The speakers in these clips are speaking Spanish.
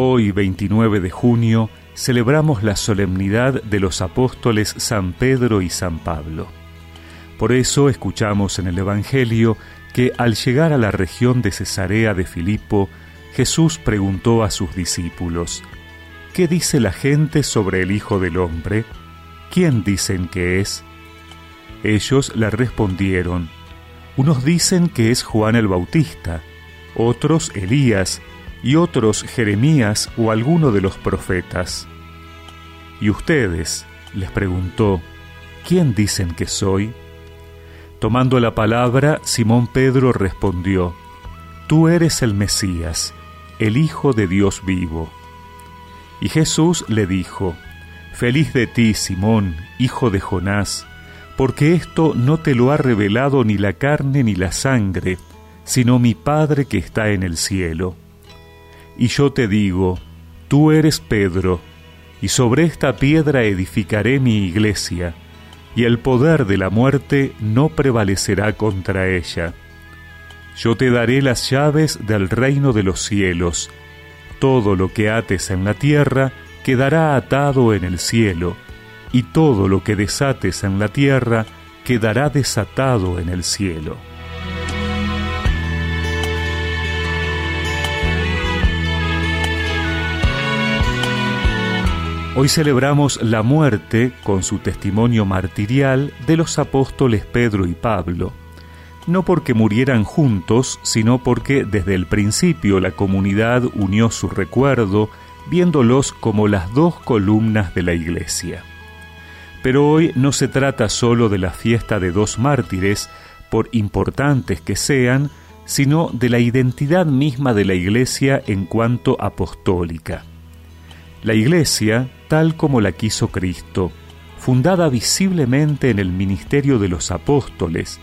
Hoy, 29 de junio, celebramos la solemnidad de los apóstoles San Pedro y San Pablo. Por eso escuchamos en el Evangelio que al llegar a la región de Cesarea de Filipo, Jesús preguntó a sus discípulos, ¿Qué dice la gente sobre el Hijo del Hombre? ¿Quién dicen que es? Ellos le respondieron, unos dicen que es Juan el Bautista, otros Elías, y otros Jeremías o alguno de los profetas. ¿Y ustedes? les preguntó, ¿quién dicen que soy? Tomando la palabra, Simón Pedro respondió, Tú eres el Mesías, el Hijo de Dios vivo. Y Jesús le dijo, Feliz de ti, Simón, hijo de Jonás, porque esto no te lo ha revelado ni la carne ni la sangre, sino mi Padre que está en el cielo. Y yo te digo, tú eres Pedro, y sobre esta piedra edificaré mi iglesia, y el poder de la muerte no prevalecerá contra ella. Yo te daré las llaves del reino de los cielos. Todo lo que ates en la tierra quedará atado en el cielo, y todo lo que desates en la tierra quedará desatado en el cielo. Hoy celebramos la muerte, con su testimonio martirial, de los apóstoles Pedro y Pablo, no porque murieran juntos, sino porque desde el principio la comunidad unió su recuerdo, viéndolos como las dos columnas de la iglesia. Pero hoy no se trata solo de la fiesta de dos mártires, por importantes que sean, sino de la identidad misma de la iglesia en cuanto apostólica. La Iglesia, tal como la quiso Cristo, fundada visiblemente en el ministerio de los apóstoles,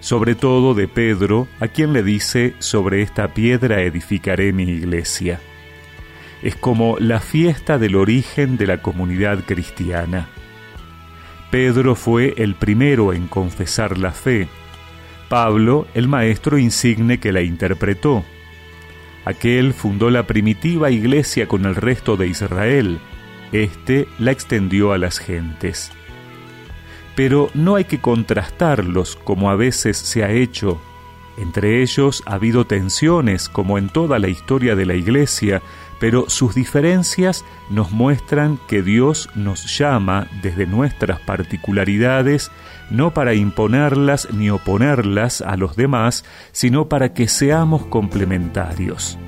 sobre todo de Pedro, a quien le dice, sobre esta piedra edificaré mi iglesia. Es como la fiesta del origen de la comunidad cristiana. Pedro fue el primero en confesar la fe, Pablo el maestro insigne que la interpretó, Aquel fundó la primitiva iglesia con el resto de Israel, este la extendió a las gentes. Pero no hay que contrastarlos como a veces se ha hecho. Entre ellos ha habido tensiones como en toda la historia de la iglesia, pero sus diferencias nos muestran que Dios nos llama desde nuestras particularidades no para imponerlas ni oponerlas a los demás, sino para que seamos complementarios.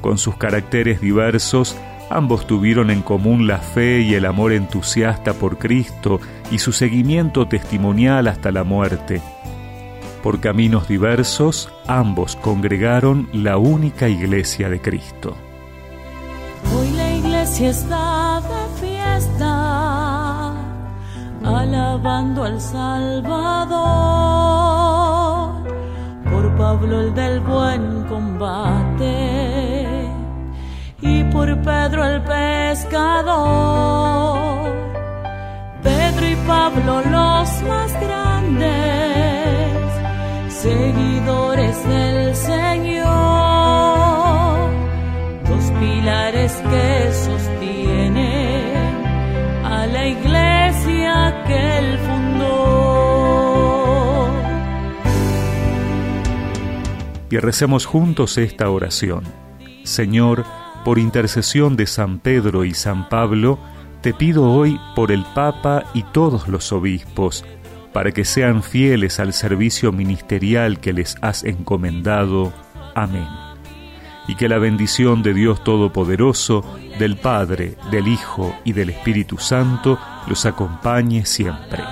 Con sus caracteres diversos, ambos tuvieron en común la fe y el amor entusiasta por Cristo y su seguimiento testimonial hasta la muerte. Por caminos diversos, ambos congregaron la única iglesia de Cristo. Iglesia está de fiesta, alabando al Salvador, por Pablo el del buen combate y por Pedro el pescador. Pedro y Pablo los más grandes, seguidores del Y recemos juntos esta oración. Señor, por intercesión de San Pedro y San Pablo, te pido hoy por el Papa y todos los obispos, para que sean fieles al servicio ministerial que les has encomendado. Amén y que la bendición de Dios Todopoderoso, del Padre, del Hijo y del Espíritu Santo los acompañe siempre.